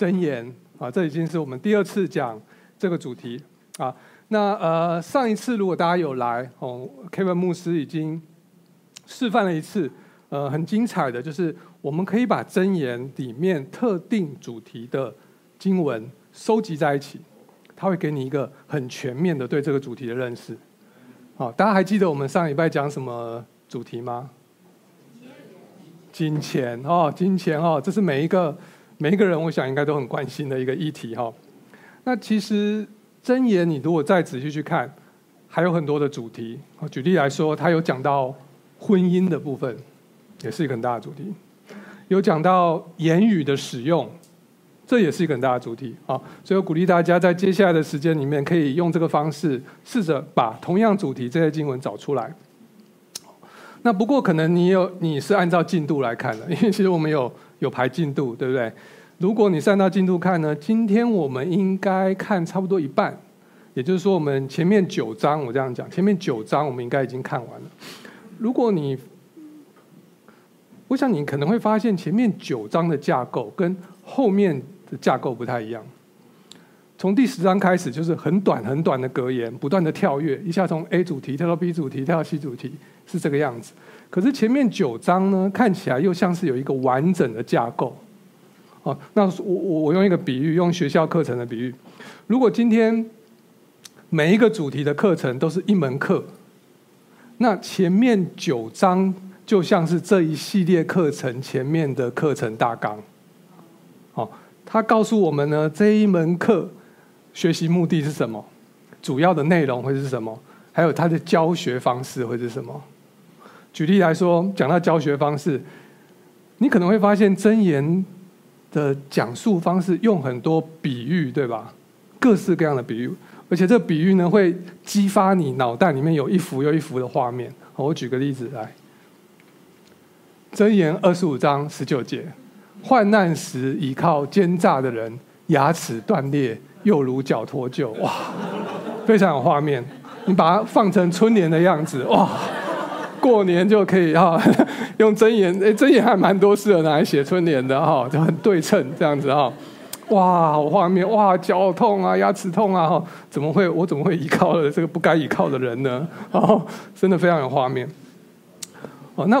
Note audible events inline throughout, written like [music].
箴言啊，这已经是我们第二次讲这个主题啊。那呃，上一次如果大家有来哦，Kevin 牧师已经示范了一次，呃，很精彩的，就是我们可以把箴言里面特定主题的经文收集在一起，它会给你一个很全面的对这个主题的认识。好，大家还记得我们上礼拜讲什么主题吗？金钱哦，金钱哦，这是每一个每一个人，我想应该都很关心的一个议题哈。那其实。箴言，你如果再仔细去看，还有很多的主题。举例来说，他有讲到婚姻的部分，也是一个很大的主题；有讲到言语的使用，这也是一个很大的主题。啊，所以我鼓励大家在接下来的时间里面，可以用这个方式，试着把同样主题这些经文找出来。那不过可能你有你是按照进度来看的，因为其实我们有有排进度，对不对？如果你是按照进度看呢，今天我们应该看差不多一半，也就是说，我们前面九章，我这样讲，前面九章我们应该已经看完了。如果你，我想你可能会发现前面九章的架构跟后面的架构不太一样。从第十章开始就是很短很短的格言，不断的跳跃，一下从 A 主题跳到 B 主题，跳到 C 主题，是这个样子。可是前面九章呢，看起来又像是有一个完整的架构。哦，那我我我用一个比喻，用学校课程的比喻。如果今天每一个主题的课程都是一门课，那前面九章就像是这一系列课程前面的课程大纲。哦，他告诉我们呢，这一门课学习目的是什么？主要的内容会是什么？还有它的教学方式会是什么？举例来说，讲到教学方式，你可能会发现真言。的讲述方式用很多比喻，对吧？各式各样的比喻，而且这比喻呢，会激发你脑袋里面有一幅又一幅的画面。我举个例子来，《真言》二十五章十九节：患难时倚靠奸诈的人，牙齿断裂，又如脚脱臼。哇，非常有画面。你把它放成春联的样子，哇！过年就可以哈，[laughs] 用真言，哎，真言还蛮多适合拿来写春联的哈，就很对称这样子哈。哇，好画面，哇，脚痛啊，牙齿痛啊，哈，怎么会？我怎么会依靠了这个不该依靠的人呢？哦，真的非常有画面。哦，那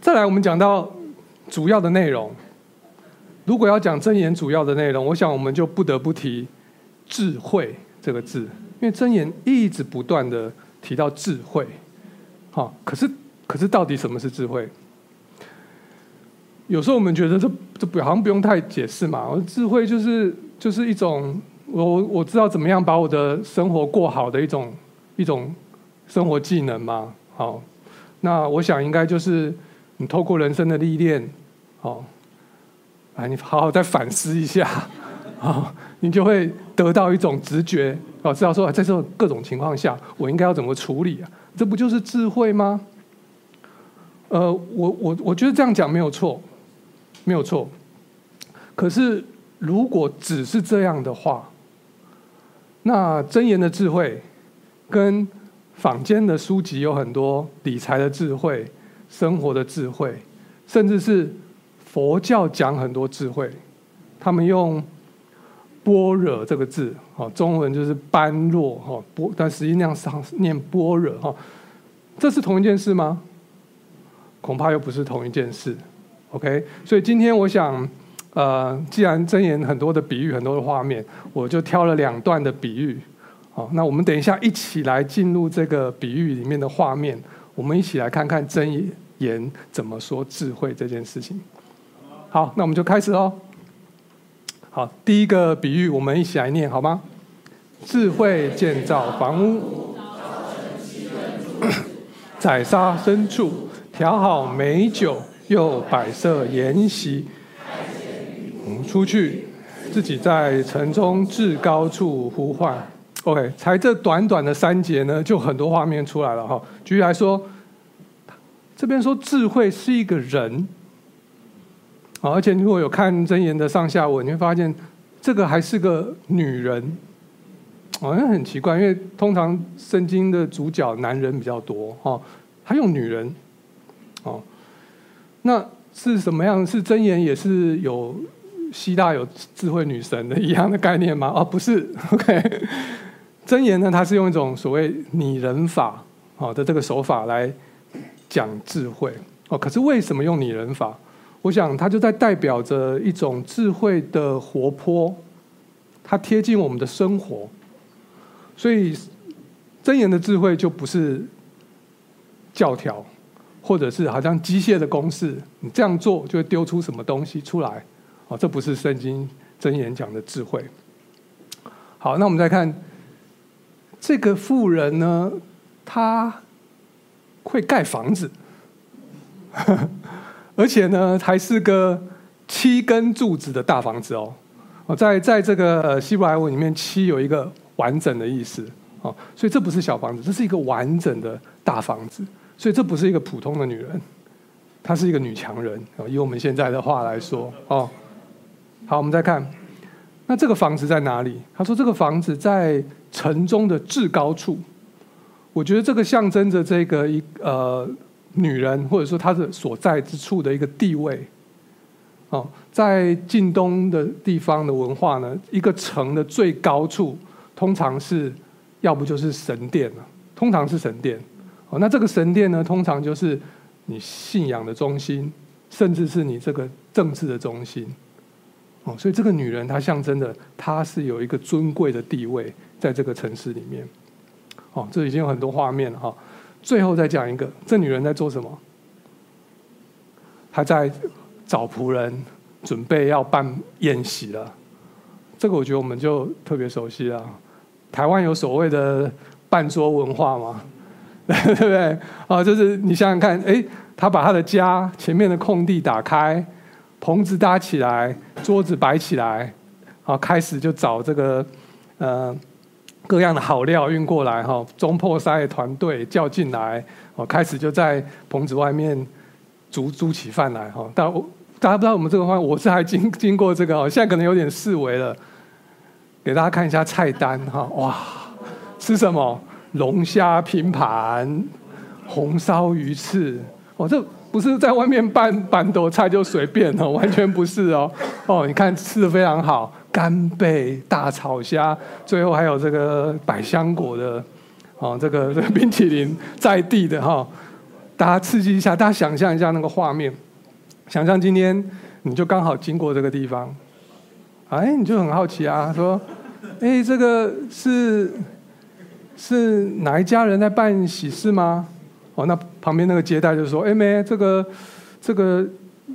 再来，我们讲到主要的内容。如果要讲真言主要的内容，我想我们就不得不提智慧这个字，因为真言一直不断的提到智慧。好，可是，可是，到底什么是智慧？有时候我们觉得这这不好像不用太解释嘛。智慧就是就是一种我我知道怎么样把我的生活过好的一种一种生活技能嘛。好，那我想应该就是你透过人生的历练，好，哎，你好好再反思一下，[laughs] 好，你就会得到一种直觉，哦，知道说在这种各种情况下，我应该要怎么处理啊？这不就是智慧吗？呃，我我我觉得这样讲没有错，没有错。可是如果只是这样的话，那真言的智慧跟坊间的书籍有很多理财的智慧、生活的智慧，甚至是佛教讲很多智慧，他们用般若这个字。哦，中文就是般若哈，般，但实际上念般若哈，这是同一件事吗？恐怕又不是同一件事。OK，所以今天我想，呃，既然真言很多的比喻，很多的画面，我就挑了两段的比喻。好，那我们等一下一起来进入这个比喻里面的画面，我们一起来看看真言怎么说智慧这件事情。好，那我们就开始喽。好，第一个比喻，我们一起来念好吗？智慧建造房屋，[coughs] 宰杀牲畜，调好美酒，又摆设筵席。我们出去，自己在城中至高处呼唤。OK，才这短短的三节呢，就很多画面出来了哈。举例来说，这边说智慧是一个人。而且如果有看箴言的上下文，你会发现这个还是个女人，好像很奇怪，因为通常圣经的主角男人比较多，哈，还用女人，哦，那是什么样？是箴言也是有希腊有智慧女神的一样的概念吗？哦，不是。OK，箴言呢，它是用一种所谓拟人法好的这个手法来讲智慧哦。可是为什么用拟人法？我想它就在代表着一种智慧的活泼，它贴近我们的生活。所以真言的智慧就不是教条。或者是好像机械的公式，你这样做就会丢出什么东西出来，哦，这不是圣经箴言讲的智慧。好，那我们再看这个富人呢，他会盖房子，而且呢还是个七根柱子的大房子哦。哦，在在这个希伯来文里面，七有一个完整的意思哦，所以这不是小房子，这是一个完整的大房子。所以这不是一个普通的女人，她是一个女强人。以我们现在的话来说，哦，好，我们再看，那这个房子在哪里？他说这个房子在城中的至高处。我觉得这个象征着这个一呃女人，或者说她的所在之处的一个地位。哦，在近东的地方的文化呢，一个城的最高处通常是要不就是神殿了，通常是神殿。哦，那这个神殿呢，通常就是你信仰的中心，甚至是你这个政治的中心。哦，所以这个女人她象征的，她是有一个尊贵的地位在这个城市里面。哦，这已经有很多画面了哈。最后再讲一个，这女人在做什么？她在找仆人，准备要办宴席了。这个我觉得我们就特别熟悉了。台湾有所谓的办桌文化嘛？[laughs] 对不对？啊，就是你想想看，哎，他把他的家前面的空地打开，棚子搭起来，桌子摆起来，啊，开始就找这个呃各样的好料运过来，哈，中破塞的团队叫进来，哦，开始就在棚子外面煮煮起饭来，哈。但我大家不知道我们这个话，我是还经经过这个，哦，现在可能有点式微了，给大家看一下菜单，哈，哇，吃什么？龙虾拼盘、红烧鱼翅，哦，这不是在外面办办桌菜就随便哦，[laughs] 完全不是哦。哦，你看吃的非常好，干贝、大炒虾，最后还有这个百香果的，哦，这个这个冰淇淋在地的哈、哦，大家刺激一下，大家想象一下那个画面，想象今天你就刚好经过这个地方，哎，你就很好奇啊，说，哎，这个是。是哪一家人在办喜事吗？哦，那旁边那个接待就说：“哎，妹，这个这个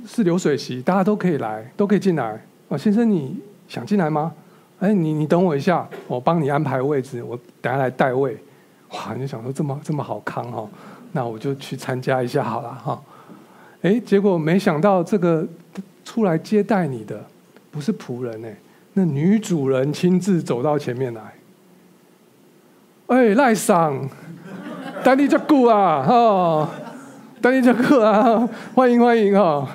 是流水席，大家都可以来，都可以进来。哦，先生，你想进来吗？哎，你你等我一下，我帮你安排位置，我等下来带位。哇，你想说这么这么好康哈，那我就去参加一下好了哈。哎，结果没想到这个出来接待你的不是仆人哎，那女主人亲自走到前面来。”哎，赖桑，等你这久啊，哈，等你这久啊，欢迎欢迎哈。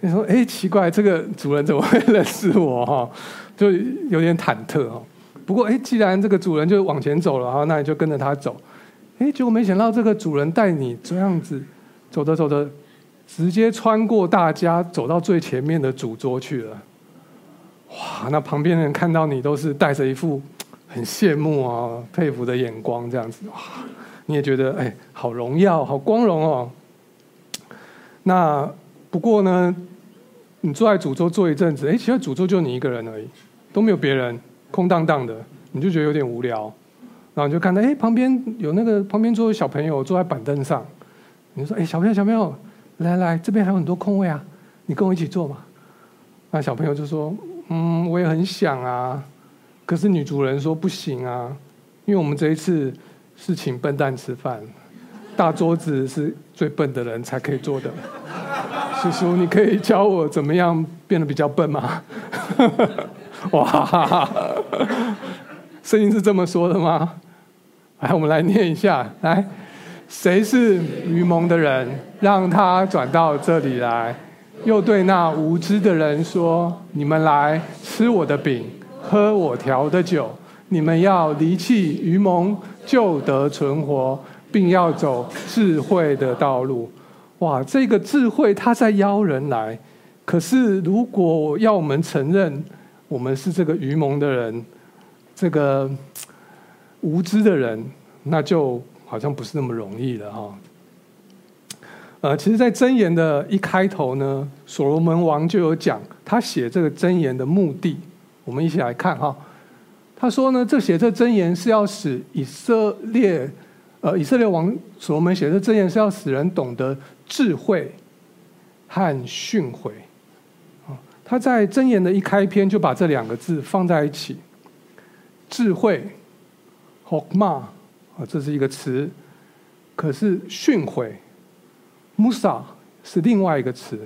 你说，哎，奇怪，这个主人怎么会认识我哈？就有点忐忑哈。不过，哎，既然这个主人就往前走了哈，那你就跟着他走。哎，结果没想到这个主人带你这样子走着走着，直接穿过大家，走到最前面的主桌去了。哇，那旁边的人看到你都是带着一副。很羡慕啊，佩服的眼光这样子哇，你也觉得哎，好荣耀，好光荣哦。那不过呢，你坐在主桌坐一阵子，哎，其实主桌就你一个人而已，都没有别人，空荡荡的，你就觉得有点无聊。然后你就看到哎，旁边有那个旁边坐的小朋友坐在板凳上，你就说哎，小朋友小朋友，来来，这边还有很多空位啊，你跟我一起坐嘛。那小朋友就说嗯，我也很想啊。可是女主人说不行啊，因为我们这一次是请笨蛋吃饭，大桌子是最笨的人才可以坐的。[laughs] 叔叔，你可以教我怎么样变得比较笨吗？[laughs] 哇，声音是这么说的吗？来，我们来念一下，来，谁是愚蒙的人，让他转到这里来，又对那无知的人说：你们来吃我的饼。喝我调的酒，你们要离弃愚蒙，就得存活，并要走智慧的道路。哇，这个智慧他在邀人来，可是如果要我们承认我们是这个愚蒙的人，这个无知的人，那就好像不是那么容易了哈。呃，其实，在箴言的一开头呢，所罗门王就有讲他写这个箴言的目的。我们一起来看哈。他说呢，这写这箴言是要使以色列，呃，以色列王所罗门写这箴言是要使人懂得智慧和训诲。啊，他在箴言的一开篇就把这两个字放在一起，智慧，hokma，啊，这是一个词，可是训诲。Musa 是另外一个词，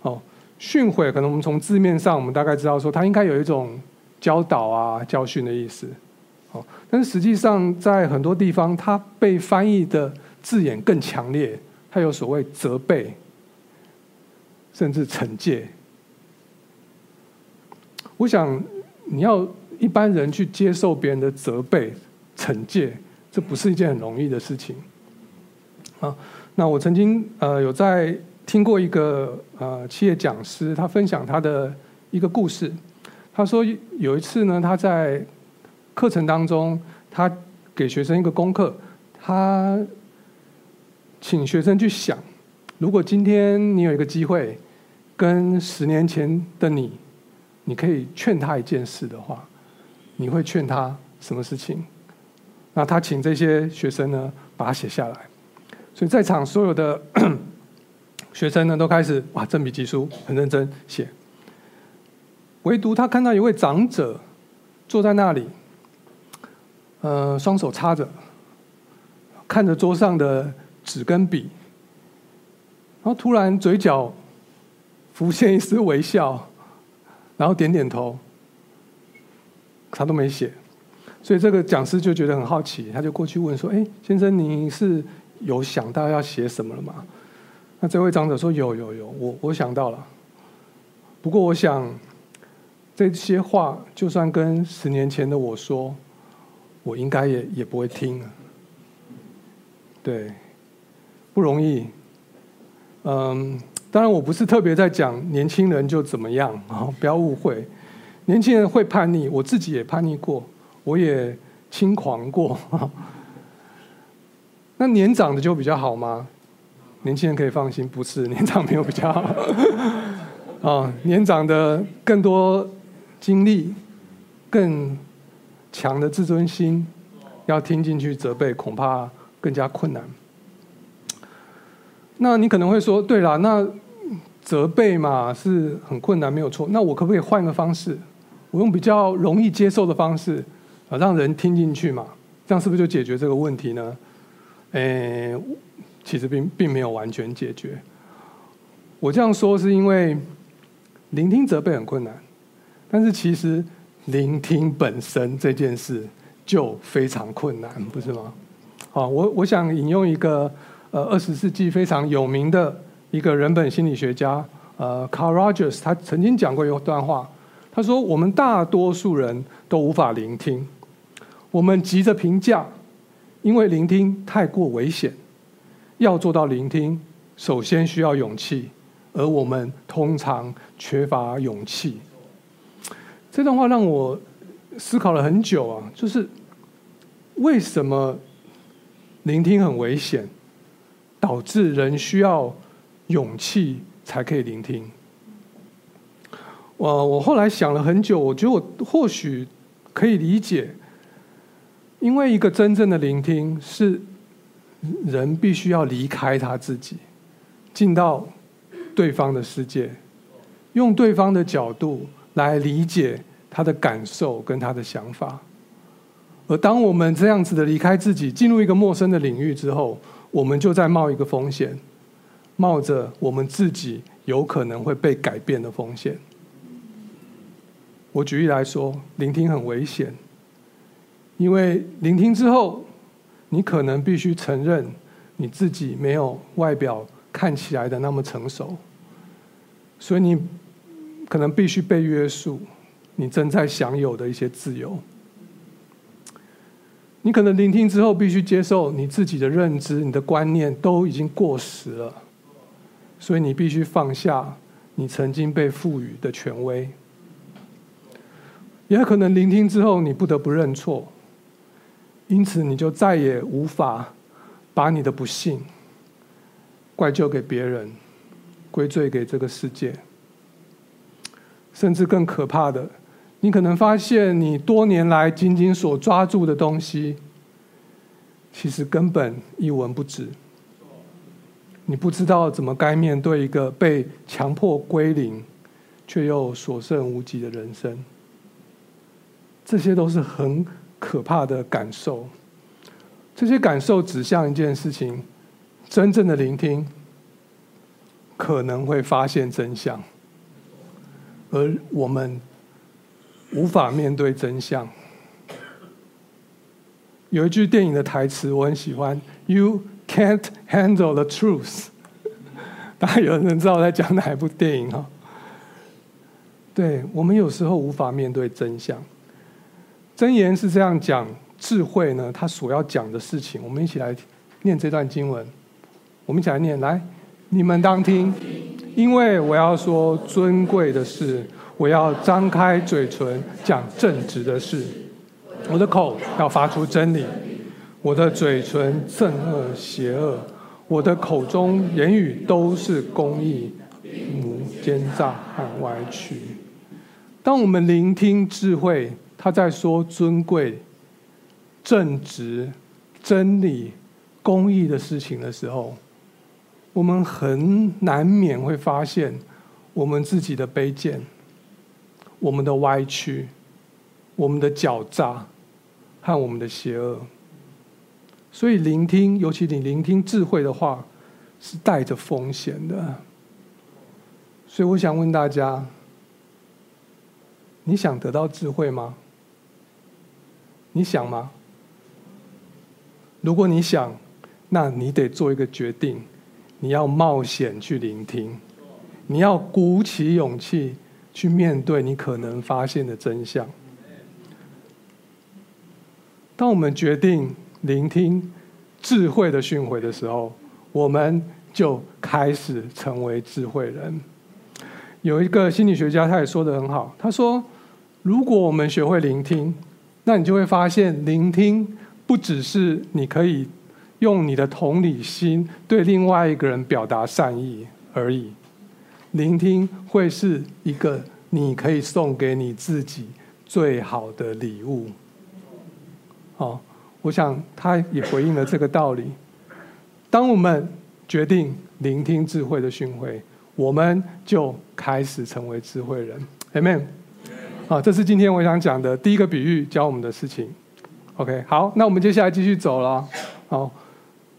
哦，训诲可能我们从字面上，我们大概知道说它应该有一种教导啊、教训的意思，哦，但是实际上在很多地方，它被翻译的字眼更强烈，它有所谓责备，甚至惩戒。我想你要一般人去接受别人的责备、惩戒，这不是一件很容易的事情，啊。那我曾经呃有在听过一个呃企业讲师，他分享他的一个故事。他说有一次呢，他在课程当中，他给学生一个功课，他请学生去想，如果今天你有一个机会，跟十年前的你，你可以劝他一件事的话，你会劝他什么事情？那他请这些学生呢，把它写下来。所以在场所有的 [clears throat] 学生呢，都开始哇，正笔疾书，[clears throat] 很认真写。唯独他看到一位长者坐在那里，呃，双手插着，看着桌上的纸跟笔，然后突然嘴角浮现一丝微笑，然后点点头，他都没写。所以这个讲师就觉得很好奇，他就过去问说：“哎，先生，你是？”有想到要写什么了吗？那这位长者说：“有有有，我我想到了。不过我想，这些话就算跟十年前的我说，我应该也也不会听了。对，不容易。嗯，当然我不是特别在讲年轻人就怎么样啊，[laughs] 不要误会。年轻人会叛逆，我自己也叛逆过，我也轻狂过。[laughs] ”那年长的就比较好吗？年轻人可以放心，不是年长没有比较好。啊，[laughs] 年长的更多经历，更强的自尊心，要听进去责备，恐怕更加困难。那你可能会说，对了，那责备嘛是很困难，没有错。那我可不可以换个方式？我用比较容易接受的方式啊，让人听进去嘛？这样是不是就解决这个问题呢？诶，其实并并没有完全解决。我这样说是因为聆听责备很困难，但是其实聆听本身这件事就非常困难，不是吗？好，我我想引用一个呃二十世纪非常有名的一个人本心理学家呃 Carl Rogers，他曾经讲过一段话，他说：“我们大多数人都无法聆听，我们急着评价。”因为聆听太过危险，要做到聆听，首先需要勇气，而我们通常缺乏勇气。这段话让我思考了很久啊，就是为什么聆听很危险，导致人需要勇气才可以聆听？我我后来想了很久，我觉得我或许可以理解。因为一个真正的聆听，是人必须要离开他自己，进到对方的世界，用对方的角度来理解他的感受跟他的想法。而当我们这样子的离开自己，进入一个陌生的领域之后，我们就在冒一个风险，冒着我们自己有可能会被改变的风险。我举例来说，聆听很危险。因为聆听之后，你可能必须承认你自己没有外表看起来的那么成熟，所以你可能必须被约束你正在享有的一些自由。你可能聆听之后，必须接受你自己的认知、你的观念都已经过时了，所以你必须放下你曾经被赋予的权威。也可能聆听之后，你不得不认错，因此你就再也无法把你的不幸怪罪给别人，归罪给这个世界。甚至更可怕的，你可能发现你多年来仅仅所抓住的东西，其实根本一文不值。你不知道怎么该面对一个被强迫归零，却又所剩无几的人生。这些都是很可怕的感受。这些感受指向一件事情：真正的聆听，可能会发现真相。而我们无法面对真相。有一句电影的台词我很喜欢：“You can't handle the truth。[laughs] ”大家有人知道我在讲哪一部电影哈？对，我们有时候无法面对真相。箴言是这样讲，智慧呢，它所要讲的事情，我们一起来念这段经文。我们一起来念，来，你们当听。因为我要说尊贵的事，我要张开嘴唇讲正直的事，我的口要发出真理，我的嘴唇憎恶邪恶，我的口中言语都是公义，无奸诈和歪曲。当我们聆听智慧，他在说尊贵、正直、真理、公义的事情的时候，我们很难免会发现我们自己的卑贱、我们的歪曲、我们的狡诈和我们的邪恶。所以，聆听，尤其你聆听智慧的话，是带着风险的。所以，我想问大家：你想得到智慧吗？你想吗？如果你想，那你得做一个决定。你要冒险去聆听，你要鼓起勇气去面对你可能发现的真相。当我们决定聆听智慧的训诲的时候，我们就开始成为智慧人。有一个心理学家，他也说得很好，他说：“如果我们学会聆听，那你就会发现，聆听不只是你可以。”用你的同理心对另外一个人表达善意而已，聆听会是一个你可以送给你自己最好的礼物。好，我想他也回应了这个道理。当我们决定聆听智慧的训诲，我们就开始成为智慧人。Amen。好，这是今天我想讲的第一个比喻教我们的事情。OK，好，那我们接下来继续走了。好。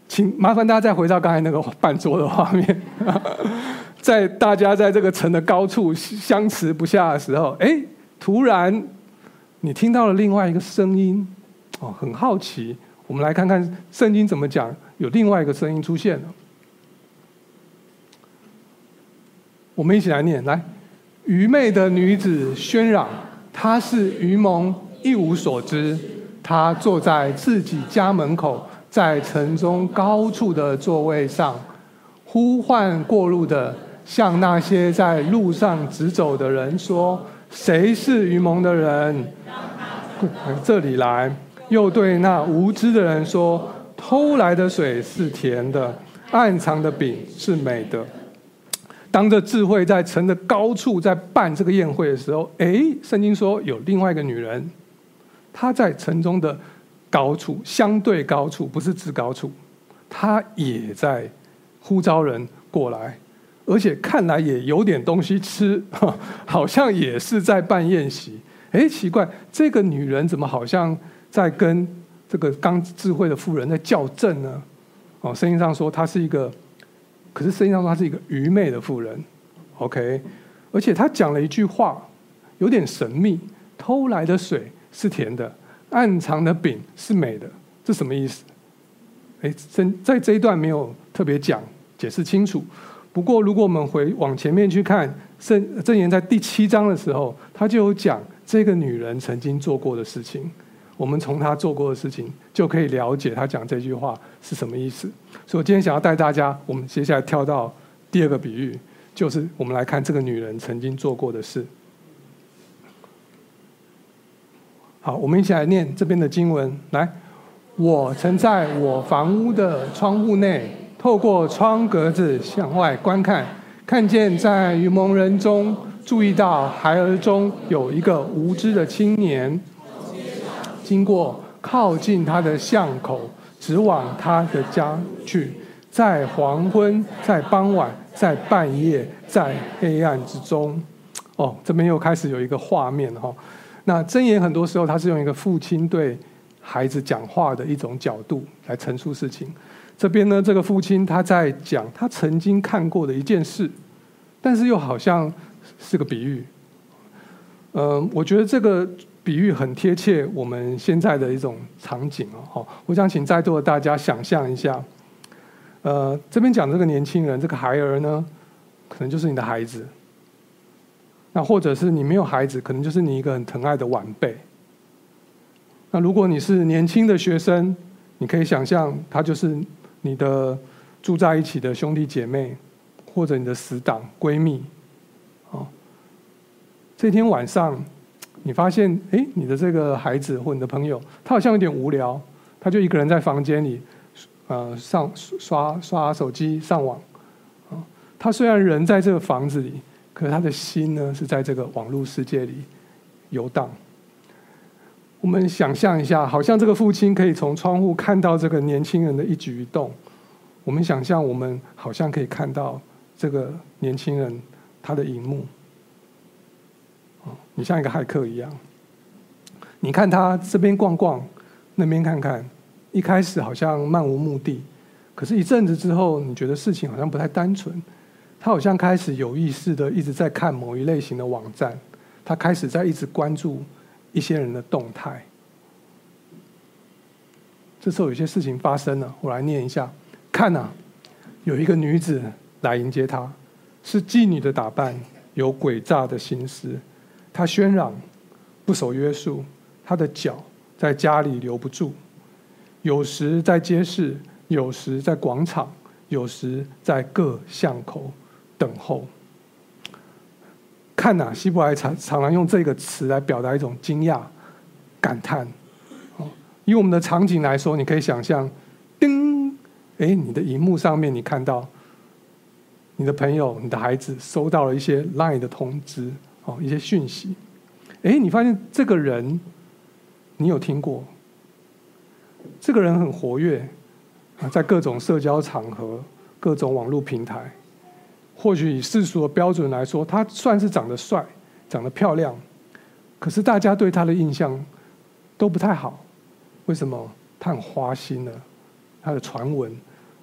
请麻烦大家再回到刚才那个半桌的画面，[laughs] 在大家在这个城的高处相持不下的时候，哎，突然你听到了另外一个声音，哦，很好奇，我们来看看圣经怎么讲，有另外一个声音出现了。我们一起来念，来，愚昧的女子喧嚷，她是愚蒙，一无所知，她坐在自己家门口。在城中高处的座位上，呼唤过路的，向那些在路上直走的人说：“谁是愚蒙的人？这里来。”又对那无知的人说：“偷来的水是甜的，暗藏的饼是美的。”当着智慧在城的高处在办这个宴会的时候，哎，圣经说有另外一个女人，她在城中的。高处，相对高处，不是至高处，他也在呼召人过来，而且看来也有点东西吃，[laughs] 好像也是在办宴席。哎，奇怪，这个女人怎么好像在跟这个刚智慧的妇人在较正呢？哦，圣经上说她是一个，可是圣经上说她是一个愚昧的妇人。OK，而且她讲了一句话，有点神秘：偷来的水是甜的。暗藏的饼是美的，这什么意思？哎，真在这一段没有特别讲解释清楚。不过，如果我们回往前面去看圣箴言在第七章的时候，他就有讲这个女人曾经做过的事情。我们从她做过的事情就可以了解她讲这句话是什么意思。所以我今天想要带大家，我们接下来跳到第二个比喻。就是我们来看这个女人曾经做过的事。好，我们一起来念这边的经文。来，我曾在我房屋的窗户内，透过窗格子向外观看，看见在愚蒙人中，注意到孩儿中有一个无知的青年，经过靠近他的巷口，直往他的家去，在黄昏，在傍晚，在半夜，在黑暗之中。哦，这边又开始有一个画面哈。那箴言很多时候，他是用一个父亲对孩子讲话的一种角度来陈述事情。这边呢，这个父亲他在讲他曾经看过的一件事，但是又好像是个比喻。嗯，我觉得这个比喻很贴切我们现在的一种场景哦。好，我想请在座的大家想象一下，呃，这边讲这个年轻人，这个孩儿呢，可能就是你的孩子。那或者是你没有孩子，可能就是你一个很疼爱的晚辈。那如果你是年轻的学生，你可以想象他就是你的住在一起的兄弟姐妹，或者你的死党、闺蜜。哦，这天晚上，你发现，哎，你的这个孩子或你的朋友，他好像有点无聊，他就一个人在房间里，呃，上刷刷手机、上网。啊，他虽然人在这个房子里。可是他的心呢，是在这个网络世界里游荡。我们想象一下，好像这个父亲可以从窗户看到这个年轻人的一举一动。我们想象，我们好像可以看到这个年轻人他的荧幕。你像一个骇客一样，你看他这边逛逛，那边看看，一开始好像漫无目的，可是一阵子之后，你觉得事情好像不太单纯。他好像开始有意识的一直在看某一类型的网站，他开始在一直关注一些人的动态。这时候有些事情发生了，我来念一下：看呐、啊，有一个女子来迎接他，是妓女的打扮，有诡诈的心思。她喧嚷，不守约束，她的脚在家里留不住，有时在街市，有时在广场，有时在各巷口。等候，看呐、希伯来常常常用这个词来表达一种惊讶、感叹。以我们的场景来说，你可以想象，叮，哎，你的荧幕上面你看到，你的朋友、你的孩子收到了一些 LINE 的通知，哦，一些讯息。哎，你发现这个人，你有听过？这个人很活跃啊，在各种社交场合、各种网络平台。或许以世俗的标准来说，他算是长得帅、长得漂亮，可是大家对他的印象都不太好。为什么？他很花心呢？他的传闻，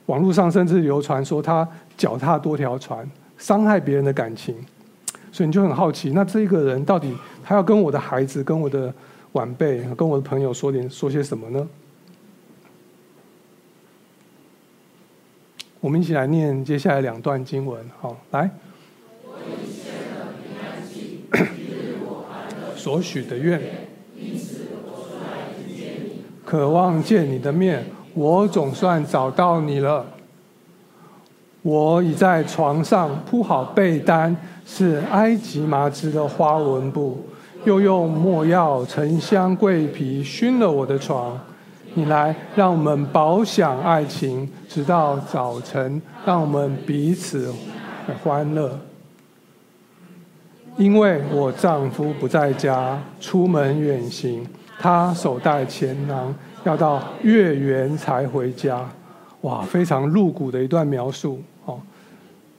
网络上甚至流传说他脚踏多条船，伤害别人的感情。所以你就很好奇，那这个人到底他要跟我的孩子、跟我的晚辈、跟我的朋友说点说些什么呢？我们一起来念接下来两段经文，好，来。[coughs] 所许的愿，渴望见你的面，我总算找到你了。我已在床上铺好被单，是埃及麻织的花纹布，又用没药、沉香、桂皮熏了我的床。你来，让我们饱享爱情，直到早晨，让我们彼此欢乐。因为我丈夫不在家，出门远行，他手带钱囊，要到月圆才回家。哇，非常露骨的一段描述哦。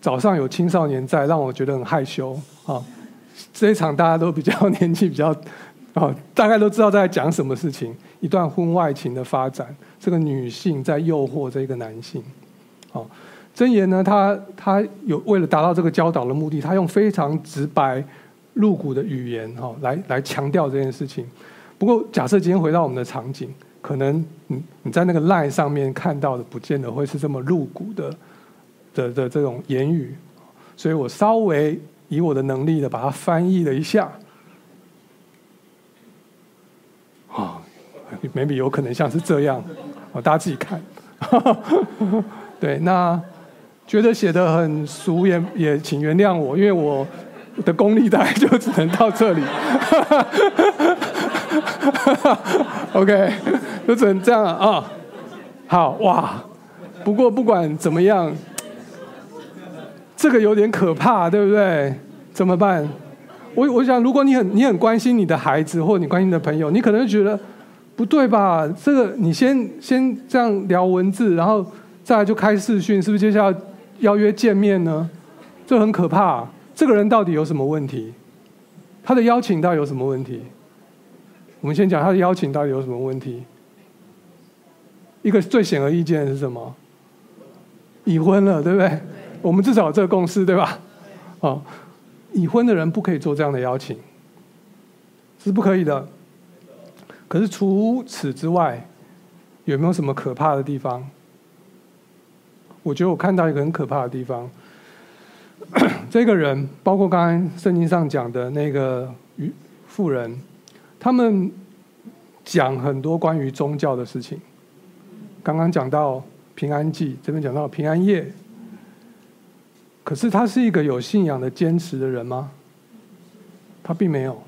早上有青少年在，让我觉得很害羞啊。这一场大家都比较 [laughs] 年纪比较。哦，大概都知道在讲什么事情。一段婚外情的发展，这个女性在诱惑这个男性。哦，箴言呢，他他有为了达到这个教导的目的，他用非常直白、露骨的语言，哈、哦，来来强调这件事情。不过，假设今天回到我们的场景，可能你你在那个 line 上面看到的，不见得会是这么露骨的的的这种言语。所以我稍微以我的能力的把它翻译了一下。，maybe 有可能像是这样，哦，大家自己看。[laughs] 对，那觉得写的很俗也也请原谅我，因为我的功力大概就只能到这里。[laughs] OK，就只能这样啊。好哇，不过不管怎么样，这个有点可怕，对不对？怎么办？我我想，如果你很你很关心你的孩子，或你关心你的朋友，你可能觉得不对吧？这个你先先这样聊文字，然后再就开视讯，是不是接下来邀约见面呢？这很可怕。这个人到底有什么问题？他的邀请到底有什么问题？我们先讲他的邀请到底有什么问题。一个最显而易见的是什么？已婚了，对不对？我们至少有这个共识，对吧？哦。已婚的人不可以做这样的邀请，是不可以的。可是除此之外，有没有什么可怕的地方？我觉得我看到一个很可怕的地方。[coughs] 这个人，包括刚刚圣经上讲的那个妇人，他们讲很多关于宗教的事情。刚刚讲到平安祭，这边讲到平安夜。可是他是一个有信仰的坚持的人吗？他并没有，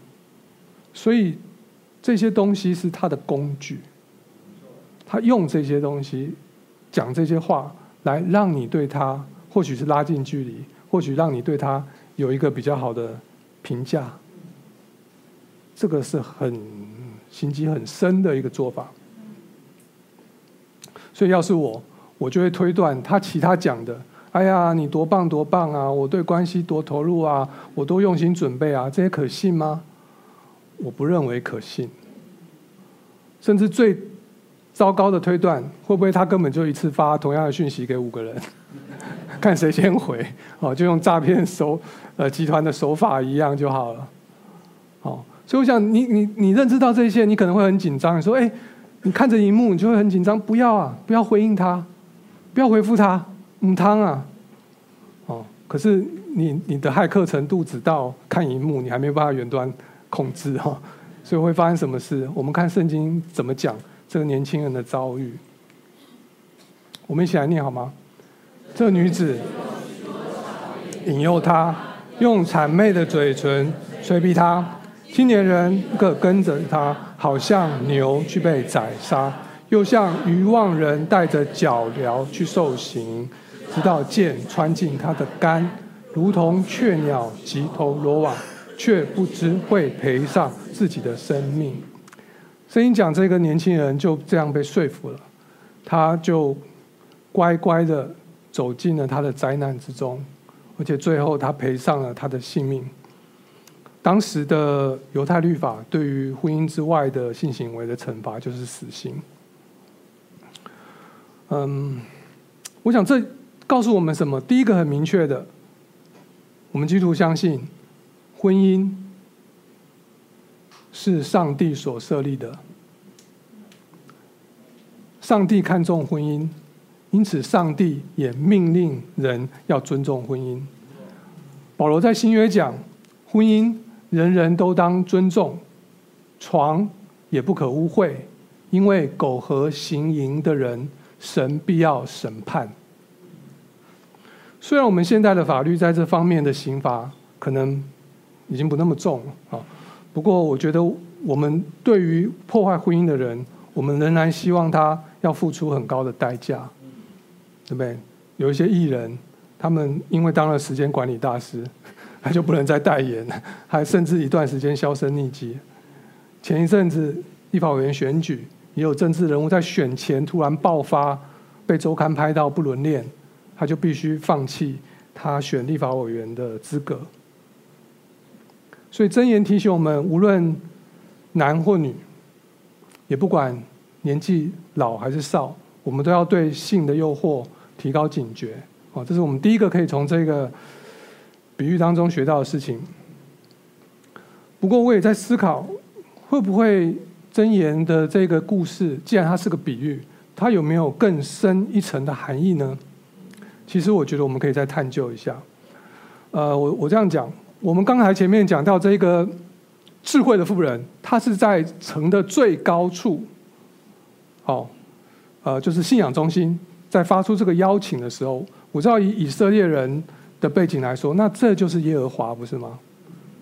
所以这些东西是他的工具。他用这些东西讲这些话，来让你对他或许是拉近距离，或许让你对他有一个比较好的评价。这个是很心机很深的一个做法。所以要是我，我就会推断他其他讲的。哎呀，你多棒多棒啊！我对关系多投入啊！我多用心准备啊！这些可信吗？我不认为可信。甚至最糟糕的推断，会不会他根本就一次发同样的讯息给五个人，[laughs] 看谁先回？哦，就用诈骗手呃集团的手法一样就好了。哦，所以我想你你你认知到这些，你可能会很紧张。说，哎，你看着荧幕，你就会很紧张。不要啊！不要回应他，不要回复他。母汤啊，哦，可是你你的骇客程度只到看荧幕，你还没有办法远端控制哈，所以会发生什么事？我们看圣经怎么讲这个年轻人的遭遇，我们一起来念好吗？这女子引诱他，用谄媚的嘴唇催逼他，青年人各跟着他，好像牛去被宰杀，又像愚妄人带着脚镣去受刑。直到剑穿进他的肝，如同雀鸟急投罗网，却不知会赔上自己的生命。圣经讲这个年轻人就这样被说服了，他就乖乖的走进了他的灾难之中，而且最后他赔上了他的性命。当时的犹太律法对于婚姻之外的性行为的惩罚就是死刑。嗯，我想这。告诉我们什么？第一个很明确的，我们基督徒相信，婚姻是上帝所设立的。上帝看重婚姻，因此上帝也命令人要尊重婚姻。保罗在新约讲，婚姻人人都当尊重，床也不可污秽，因为苟合行淫的人，神必要审判。虽然我们现在的法律在这方面的刑罚可能已经不那么重了啊，不过我觉得我们对于破坏婚姻的人，我们仍然希望他要付出很高的代价，对不对？有一些艺人，他们因为当了时间管理大师，[laughs] 他就不能再代言，还甚至一段时间销声匿迹。前一阵子立法委员选举，也有政治人物在选前突然爆发，被周刊拍到不伦恋。他就必须放弃他选立法委员的资格，所以箴言提醒我们：无论男或女，也不管年纪老还是少，我们都要对性的诱惑提高警觉。哦，这是我们第一个可以从这个比喻当中学到的事情。不过，我也在思考，会不会箴言的这个故事，既然它是个比喻，它有没有更深一层的含义呢？其实我觉得我们可以再探究一下。呃，我我这样讲，我们刚才前面讲到这个智慧的妇人，她是在城的最高处，好，呃，就是信仰中心在发出这个邀请的时候，我知道以以色列人的背景来说，那这就是耶和华，不是吗？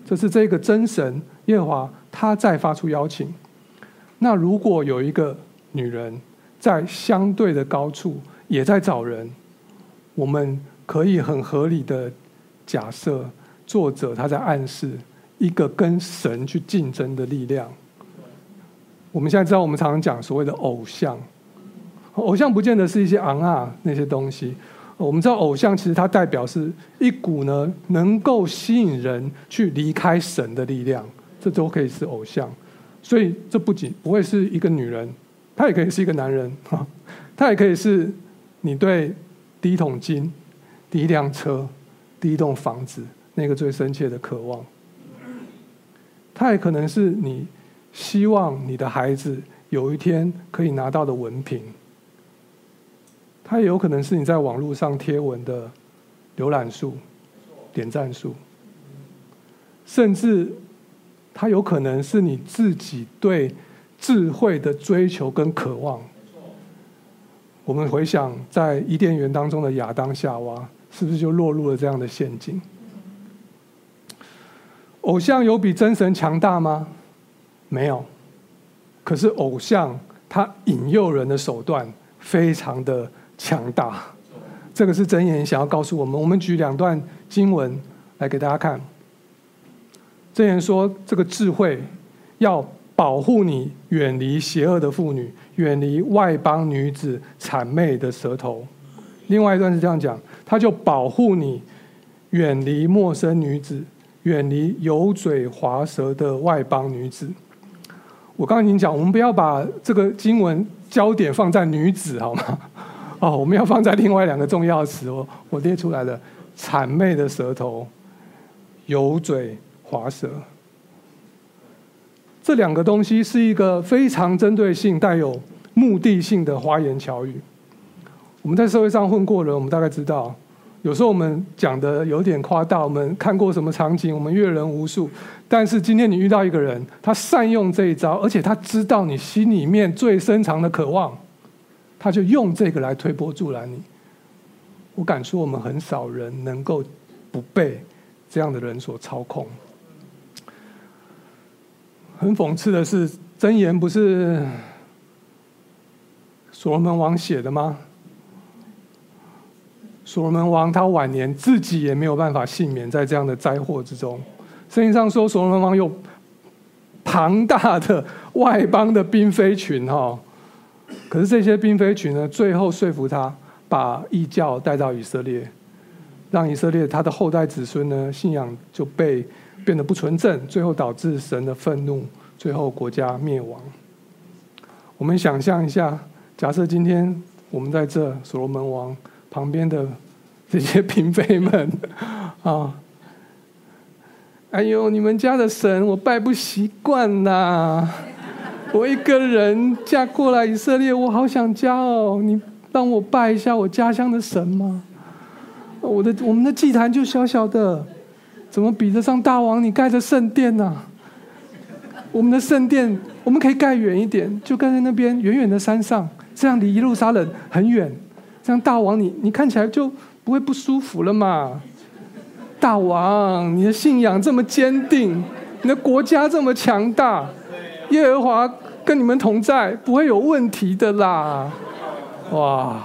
这是这个真神耶和华他在发出邀请。那如果有一个女人在相对的高处也在找人，我们可以很合理的假设，作者他在暗示一个跟神去竞争的力量。我们现在知道，我们常常讲所谓的偶像，偶像不见得是一些昂啊那些东西。我们知道，偶像其实它代表是一股呢能够吸引人去离开神的力量，这都可以是偶像。所以这不仅不会是一个女人，她也可以是一个男人，哈，[laughs] 她也可以是你对第一桶金、第一辆车、第一栋房子那个最深切的渴望。它也可能是你。希望你的孩子有一天可以拿到的文凭，它也有可能是你在网络上贴文的浏览数、点赞数，甚至它有可能是你自己对智慧的追求跟渴望。我们回想在伊甸园当中的亚当夏娃，是不是就落入了这样的陷阱？偶像有比真神强大吗？没有，可是偶像他引诱人的手段非常的强大，这个是真言想要告诉我们。我们举两段经文来给大家看。真言说，这个智慧要保护你远离邪恶的妇女，远离外邦女子谄媚的舌头。另外一段是这样讲，他就保护你远离陌生女子，远离油嘴滑舌的外邦女子。我刚刚已经讲，我们不要把这个经文焦点放在女子，好吗？[laughs] 哦，我们要放在另外两个重要词哦，我列出来的：谄媚的舌头、油嘴滑舌。这两个东西是一个非常针对性、带有目的性的花言巧语。我们在社会上混过人，我们大概知道。有时候我们讲的有点夸大，我们看过什么场景，我们阅人无数。但是今天你遇到一个人，他善用这一招，而且他知道你心里面最深藏的渴望，他就用这个来推波助澜你。我敢说，我们很少人能够不被这样的人所操控。很讽刺的是，箴言不是所罗门王写的吗？所罗门王他晚年自己也没有办法幸免在这样的灾祸之中。圣经上说，所罗门王有庞大的外邦的嫔妃群哈，可是这些嫔妃群呢，最后说服他把异教带到以色列，让以色列他的后代子孙呢信仰就被变得不纯正，最后导致神的愤怒，最后国家灭亡。我们想象一下，假设今天我们在这所罗门王。旁边的这些嫔妃们 [laughs] 啊，哎呦，你们家的神我拜不习惯呐！我一个人嫁过来以色列，我好想家哦。你帮我拜一下我家乡的神吗？我的我们的祭坛就小小的，怎么比得上大王你盖的圣殿呢？我们的圣殿我们可以盖远一点，就盖在那边远远的山上，这样离耶路撒冷很远。这样大王你你看起来就不会不舒服了嘛？大王，你的信仰这么坚定，你的国家这么强大，耶和华跟你们同在，不会有问题的啦！哇，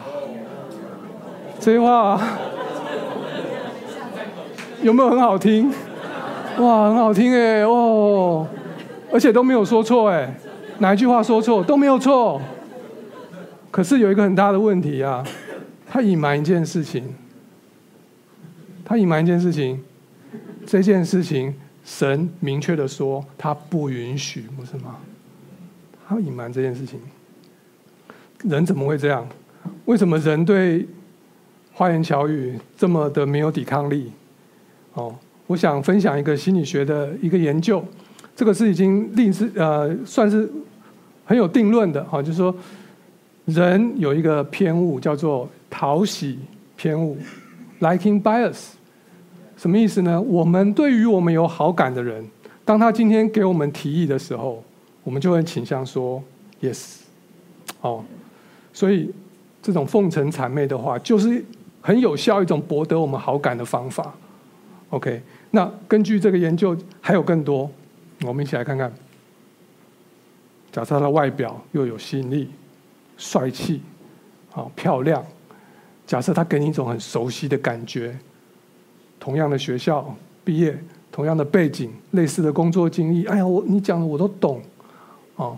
这句话有没有很好听？哇，很好听哎哦，而且都没有说错哎，哪一句话说错都没有错。可是有一个很大的问题啊。他隐瞒一件事情，他隐瞒一件事情，这件事情神明确的说他不允许，不是吗？他隐瞒这件事情，人怎么会这样？为什么人对花言巧语这么的没有抵抗力？哦，我想分享一个心理学的一个研究，这个是已经历史呃算是很有定论的哈，就是说人有一个偏误叫做。讨喜偏误，liking bias，什么意思呢？我们对于我们有好感的人，当他今天给我们提议的时候，我们就会倾向说 yes。哦，所以这种奉承谄媚的话，就是很有效一种博得我们好感的方法。OK，那根据这个研究还有更多，我们一起来看看。假设他的外表又有吸引力、帅气、好漂亮，假设他给你一种很熟悉的感觉，同样的学校毕业，同样的背景，类似的工作经历，哎呀，我你讲的我都懂，哦，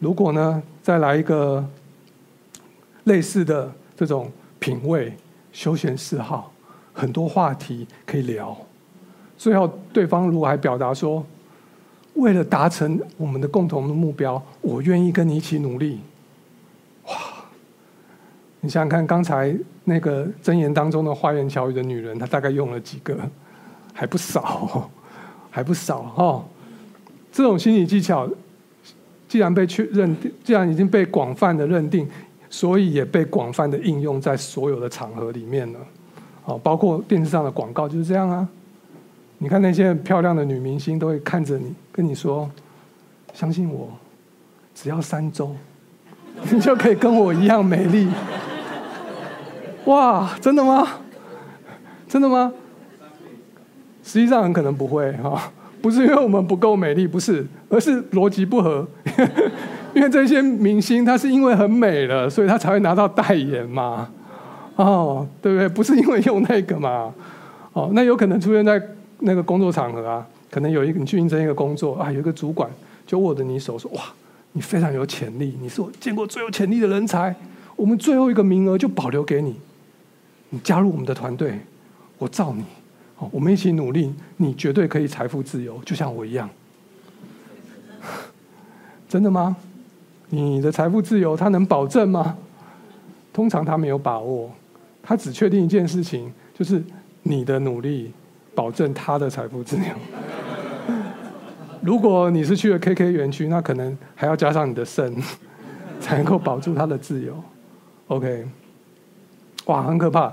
如果呢再来一个类似的这种品味、休闲嗜好，很多话题可以聊，最后对方如果还表达说，为了达成我们的共同的目标，我愿意跟你一起努力。你想想看，刚才那个箴言当中的花言巧语的女人，她大概用了几个？还不少，还不少哈。这种心理技巧，既然被确认，既然已经被广泛的认定，所以也被广泛的应用在所有的场合里面了。哦，包括电视上的广告就是这样啊。你看那些漂亮的女明星，都会看着你，跟你说：“相信我，只要三周，[laughs] 你就可以跟我一样美丽。”哇，真的吗？真的吗？实际上很可能不会哈，不是因为我们不够美丽，不是，而是逻辑不合。[laughs] 因为这些明星，他是因为很美了，所以他才会拿到代言嘛。哦，对不对？不是因为用那个嘛。哦，那有可能出现在。那个工作场合啊，可能有一个你去应征一个工作啊，有一个主管就握着你手说：“哇，你非常有潜力，你是我见过最有潜力的人才，我们最后一个名额就保留给你，你加入我们的团队，我罩你，我们一起努力，你绝对可以财富自由，就像我一样。[laughs] ”真的吗？你的财富自由他能保证吗？通常他没有把握，他只确定一件事情，就是你的努力。保证他的财富自由。[laughs] 如果你是去了 KK 园区，那可能还要加上你的肾，才能够保住他的自由。OK，哇，很可怕。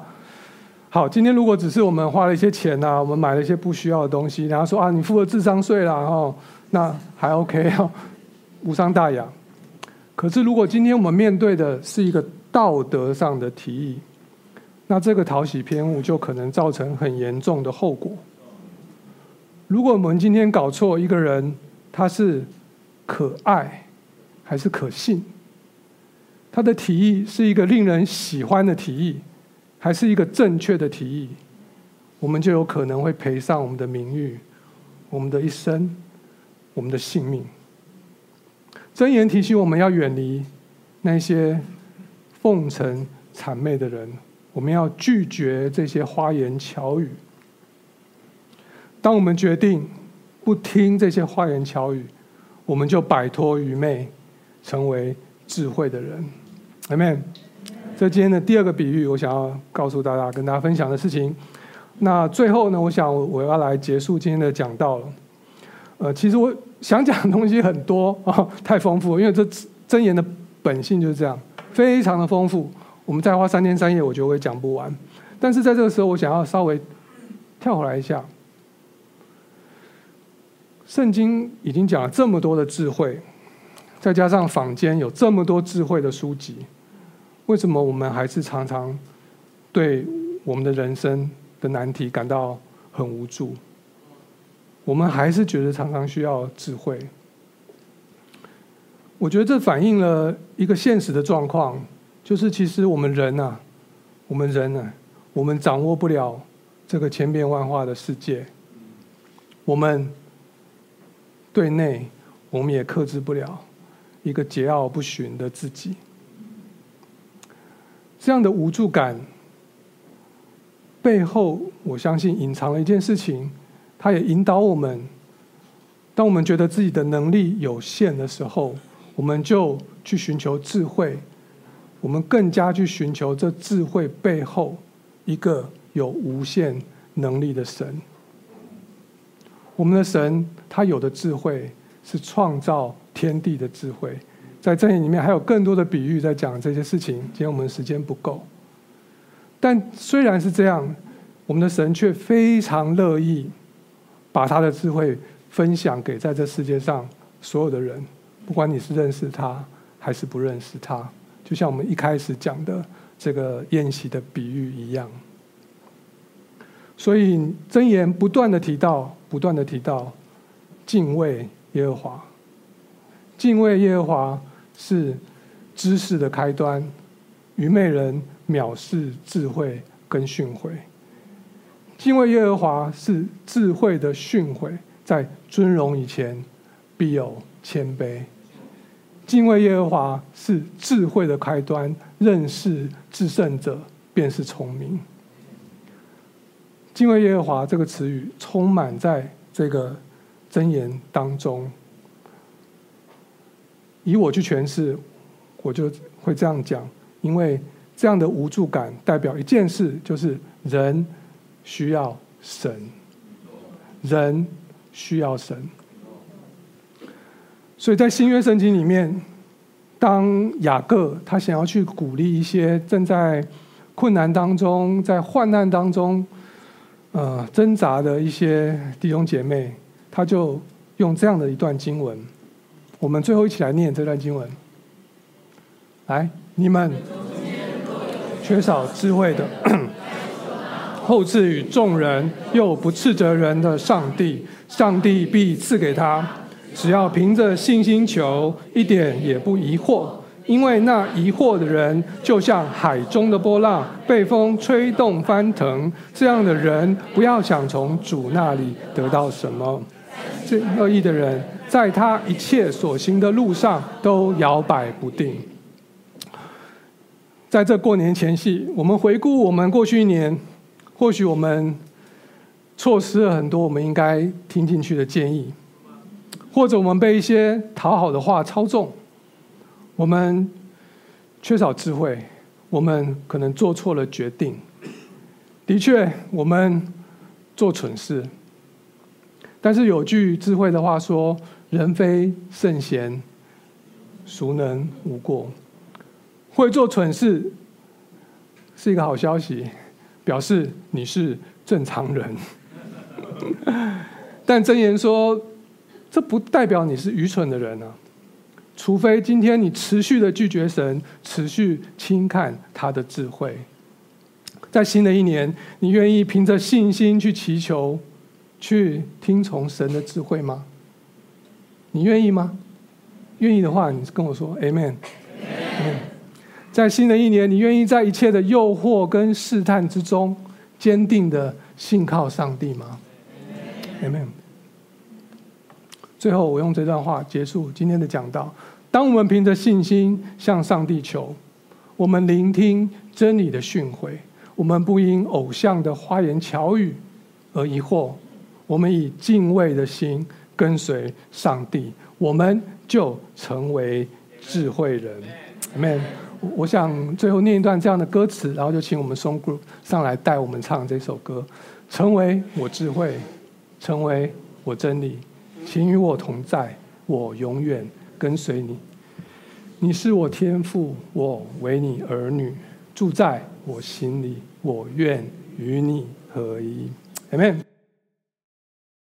好，今天如果只是我们花了一些钱呐、啊，我们买了一些不需要的东西，然后说啊，你付了智商税了，哦那还 OK，哦无伤大雅。可是如果今天我们面对的是一个道德上的提议，那这个讨喜偏误就可能造成很严重的后果。如果我们今天搞错一个人，他是可爱还是可信？他的提议是一个令人喜欢的提议，还是一个正确的提议？我们就有可能会赔上我们的名誉、我们的一生、我们的性命。箴言提醒我们要远离那些奉承谄媚的人。我们要拒绝这些花言巧语。当我们决定不听这些花言巧语，我们就摆脱愚昧，成为智慧的人。Amen。这今天的第二个比喻，我想要告诉大家，跟大家分享的事情。那最后呢，我想我要来结束今天的讲道了。呃，其实我想讲的东西很多啊，[laughs] 太丰富了，因为这箴言的本性就是这样，非常的丰富。我们再花三天三夜，我觉得会讲不完。但是在这个时候，我想要稍微跳回来一下。圣经已经讲了这么多的智慧，再加上坊间有这么多智慧的书籍，为什么我们还是常常对我们的人生的难题感到很无助？我们还是觉得常常需要智慧。我觉得这反映了一个现实的状况。就是其实我们人呐，我们人呢，我们掌握不了这个千变万化的世界。我们对内，我们也克制不了一个桀骜不驯的自己。这样的无助感背后，我相信隐藏了一件事情，它也引导我们。当我们觉得自己的能力有限的时候，我们就去寻求智慧。我们更加去寻求这智慧背后一个有无限能力的神。我们的神他有的智慧是创造天地的智慧，在箴言里面还有更多的比喻在讲这些事情。今天我们时间不够，但虽然是这样，我们的神却非常乐意把他的智慧分享给在这世界上所有的人，不管你是认识他还是不认识他。就像我们一开始讲的这个宴席的比喻一样。所以箴言不断的提到，不断的提到敬畏耶和华。敬畏耶和华是知识的开端，愚昧人藐视智慧跟训诲。敬畏耶和华是智慧的训诲，在尊荣以前必有谦卑。敬畏耶和华是智慧的开端，认识至圣者便是聪明。敬畏耶和华这个词语充满在这个箴言当中。以我去诠释，我就会这样讲，因为这样的无助感代表一件事，就是人需要神，人需要神。所以在新约圣经里面，当雅各他想要去鼓励一些正在困难当中、在患难当中。呃，挣扎的一些弟兄姐妹，他就用这样的一段经文，我们最后一起来念这段经文。来，你们缺少智慧的，[clears throat] 后赐予众人，又不斥责人的上帝，上帝必赐给他，只要凭着信心求，一点也不疑惑。因为那疑惑的人，就像海中的波浪，被风吹动翻腾。这样的人，不要想从主那里得到什么。这恶意的人，在他一切所行的路上都摇摆不定。在这过年前夕，我们回顾我们过去一年，或许我们错失了很多我们应该听进去的建议，或者我们被一些讨好的话操纵。我们缺少智慧，我们可能做错了决定。的确，我们做蠢事。但是有句智慧的话说：“人非圣贤，孰能无过？”会做蠢事是一个好消息，表示你是正常人。[laughs] 但箴言说，这不代表你是愚蠢的人啊。除非今天你持续的拒绝神，持续轻看他的智慧，在新的一年，你愿意凭着信心去祈求，去听从神的智慧吗？你愿意吗？愿意的话，你跟我说 Amen。Amen。在新的一年，你愿意在一切的诱惑跟试探之中，坚定的信靠上帝吗？Amen。最后，我用这段话结束今天的讲道。当我们凭着信心向上帝求，我们聆听真理的训诲，我们不因偶像的花言巧语而疑惑，我们以敬畏的心跟随上帝，我们就成为智慧人。Amen。我想最后念一段这样的歌词，然后就请我们 Song Group 上来带我们唱这首歌。成为我智慧，成为我真理。请与我同在，我永远跟随你。你是我天父，我为你儿女，住在我心里，我愿与你合一。Amen。